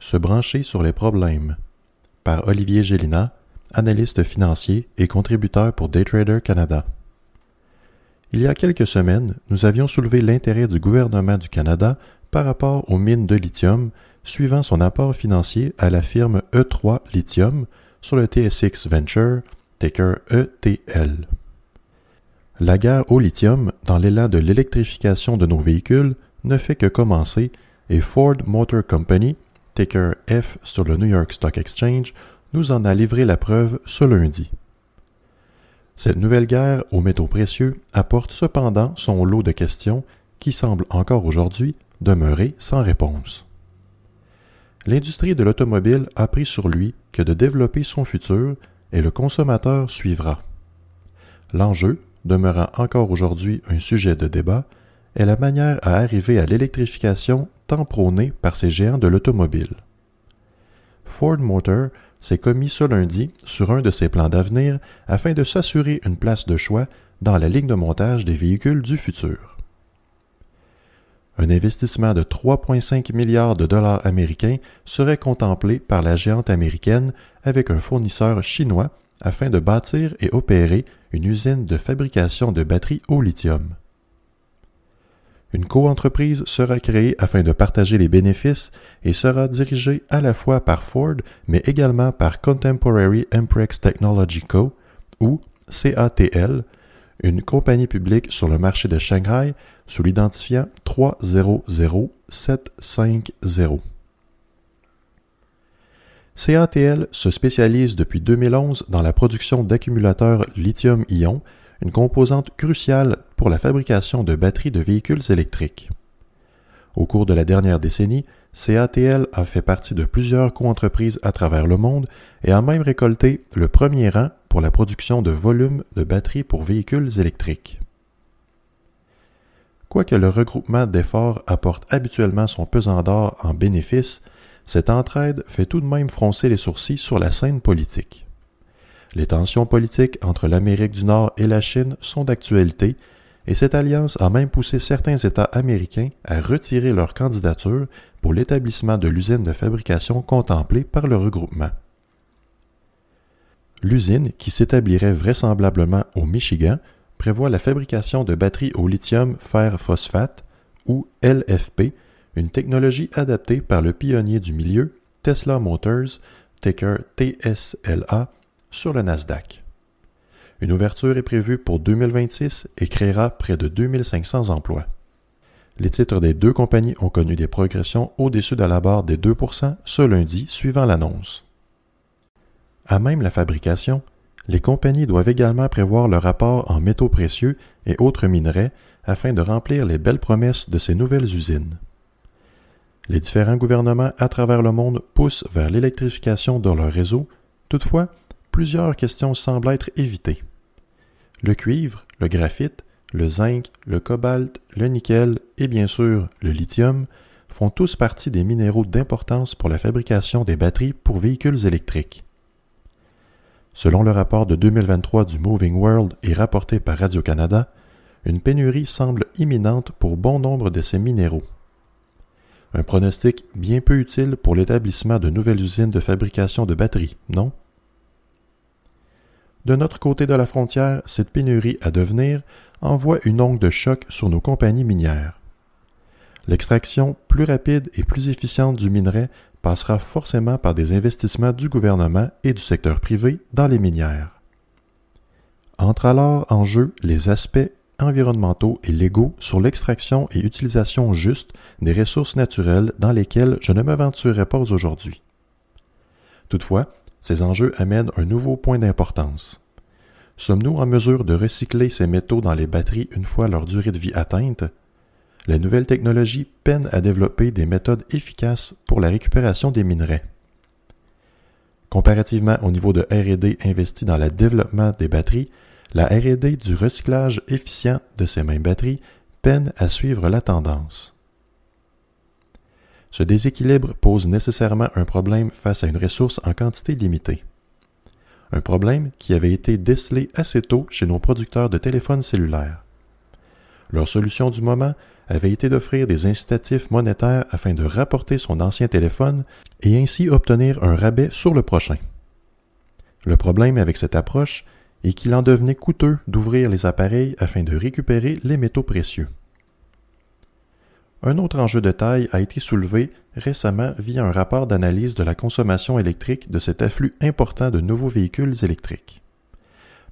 Se brancher sur les problèmes par Olivier Gélina, analyste financier et contributeur pour Daytrader Canada. Il y a quelques semaines, nous avions soulevé l'intérêt du gouvernement du Canada par rapport aux mines de lithium, suivant son apport financier à la firme E3 Lithium sur le TSX Venture, ticker ETL. La guerre au lithium, dans l'élan de l'électrification de nos véhicules, ne fait que commencer et Ford Motor Company, F sur le New York Stock Exchange, nous en a livré la preuve ce lundi. Cette nouvelle guerre aux métaux précieux apporte cependant son lot de questions qui semblent encore aujourd'hui demeurer sans réponse. L'industrie de l'automobile a pris sur lui que de développer son futur et le consommateur suivra. L'enjeu, demeurant encore aujourd'hui un sujet de débat, est la manière à arriver à l'électrification tant par ces géants de l'automobile. Ford Motor s'est commis ce lundi sur un de ses plans d'avenir afin de s'assurer une place de choix dans la ligne de montage des véhicules du futur. Un investissement de 3,5 milliards de dollars américains serait contemplé par la géante américaine avec un fournisseur chinois afin de bâtir et opérer une usine de fabrication de batteries au lithium. Une coentreprise sera créée afin de partager les bénéfices et sera dirigée à la fois par Ford mais également par Contemporary Amprex Technology Co. ou CATL, une compagnie publique sur le marché de Shanghai sous l'identifiant 300750. CATL se spécialise depuis 2011 dans la production d'accumulateurs lithium-ion, une composante cruciale pour la fabrication de batteries de véhicules électriques. Au cours de la dernière décennie, CATL a fait partie de plusieurs coentreprises à travers le monde et a même récolté le premier rang pour la production de volumes de batteries pour véhicules électriques. Quoique le regroupement d'efforts apporte habituellement son pesant d'or en bénéfices, cette entraide fait tout de même froncer les sourcils sur la scène politique. Les tensions politiques entre l'Amérique du Nord et la Chine sont d'actualité, et cette alliance a même poussé certains États américains à retirer leur candidature pour l'établissement de l'usine de fabrication contemplée par le regroupement. L'usine, qui s'établirait vraisemblablement au Michigan, prévoit la fabrication de batteries au lithium fer phosphate, ou LFP, une technologie adaptée par le pionnier du milieu, Tesla Motors, ticker TSLA, sur le Nasdaq. Une ouverture est prévue pour 2026 et créera près de 2500 emplois. Les titres des deux compagnies ont connu des progressions au-dessus de la barre des 2% ce lundi suivant l'annonce. À même la fabrication, les compagnies doivent également prévoir le rapport en métaux précieux et autres minerais afin de remplir les belles promesses de ces nouvelles usines. Les différents gouvernements à travers le monde poussent vers l'électrification de leur réseau, toutefois, plusieurs questions semblent être évitées. Le cuivre, le graphite, le zinc, le cobalt, le nickel et bien sûr le lithium font tous partie des minéraux d'importance pour la fabrication des batteries pour véhicules électriques. Selon le rapport de 2023 du Moving World et rapporté par Radio-Canada, une pénurie semble imminente pour bon nombre de ces minéraux. Un pronostic bien peu utile pour l'établissement de nouvelles usines de fabrication de batteries, non? De notre côté de la frontière, cette pénurie à devenir envoie une onde de choc sur nos compagnies minières. L'extraction plus rapide et plus efficiente du minerai passera forcément par des investissements du gouvernement et du secteur privé dans les minières. Entrent alors en jeu les aspects environnementaux et légaux sur l'extraction et utilisation juste des ressources naturelles dans lesquelles je ne m'aventurerai pas aujourd'hui. Toutefois, ces enjeux amènent un nouveau point d'importance. Sommes-nous en mesure de recycler ces métaux dans les batteries une fois leur durée de vie atteinte? la nouvelle technologie peine à développer des méthodes efficaces pour la récupération des minerais. Comparativement au niveau de RD investi dans le développement des batteries, la RD du recyclage efficient de ces mêmes batteries peine à suivre la tendance. Ce déséquilibre pose nécessairement un problème face à une ressource en quantité limitée. Un problème qui avait été décelé assez tôt chez nos producteurs de téléphones cellulaires. Leur solution du moment avait été d'offrir des incitatifs monétaires afin de rapporter son ancien téléphone et ainsi obtenir un rabais sur le prochain. Le problème avec cette approche est qu'il en devenait coûteux d'ouvrir les appareils afin de récupérer les métaux précieux. Un autre enjeu de taille a été soulevé récemment via un rapport d'analyse de la consommation électrique de cet afflux important de nouveaux véhicules électriques.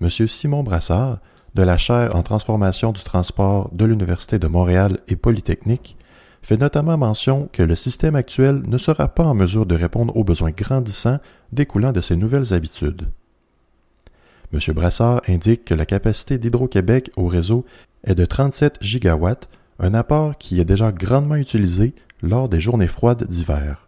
M. Simon Brassard, de la chaire en transformation du transport de l'Université de Montréal et Polytechnique, fait notamment mention que le système actuel ne sera pas en mesure de répondre aux besoins grandissants découlant de ces nouvelles habitudes. M. Brassard indique que la capacité d'Hydro-Québec au réseau est de 37 gigawatts, un apport qui est déjà grandement utilisé lors des journées froides d'hiver.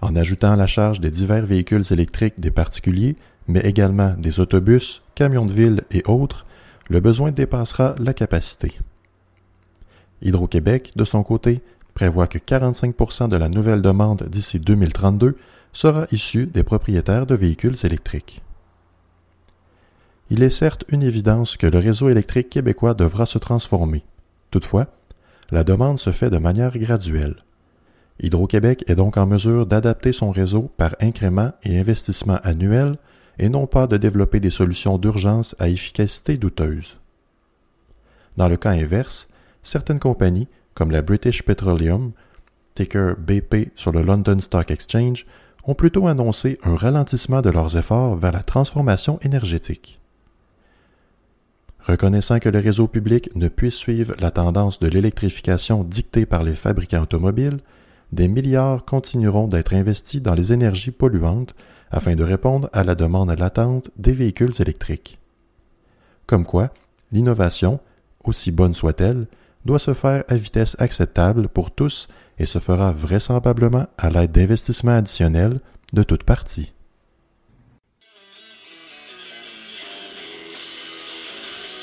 En ajoutant la charge des divers véhicules électriques des particuliers, mais également des autobus, camions de ville et autres, le besoin dépassera la capacité. Hydro-Québec, de son côté, prévoit que 45% de la nouvelle demande d'ici 2032 sera issue des propriétaires de véhicules électriques. Il est certes une évidence que le réseau électrique québécois devra se transformer. Toutefois, la demande se fait de manière graduelle. Hydro-Québec est donc en mesure d'adapter son réseau par incréments et investissements annuels et non pas de développer des solutions d'urgence à efficacité douteuse. Dans le cas inverse, certaines compagnies, comme la British Petroleum, ticker BP sur le London Stock Exchange, ont plutôt annoncé un ralentissement de leurs efforts vers la transformation énergétique. Reconnaissant que le réseau public ne puisse suivre la tendance de l'électrification dictée par les fabricants automobiles, des milliards continueront d'être investis dans les énergies polluantes afin de répondre à la demande latente des véhicules électriques. Comme quoi, l'innovation, aussi bonne soit-elle, doit se faire à vitesse acceptable pour tous et se fera vraisemblablement à l'aide d'investissements additionnels de toutes parties.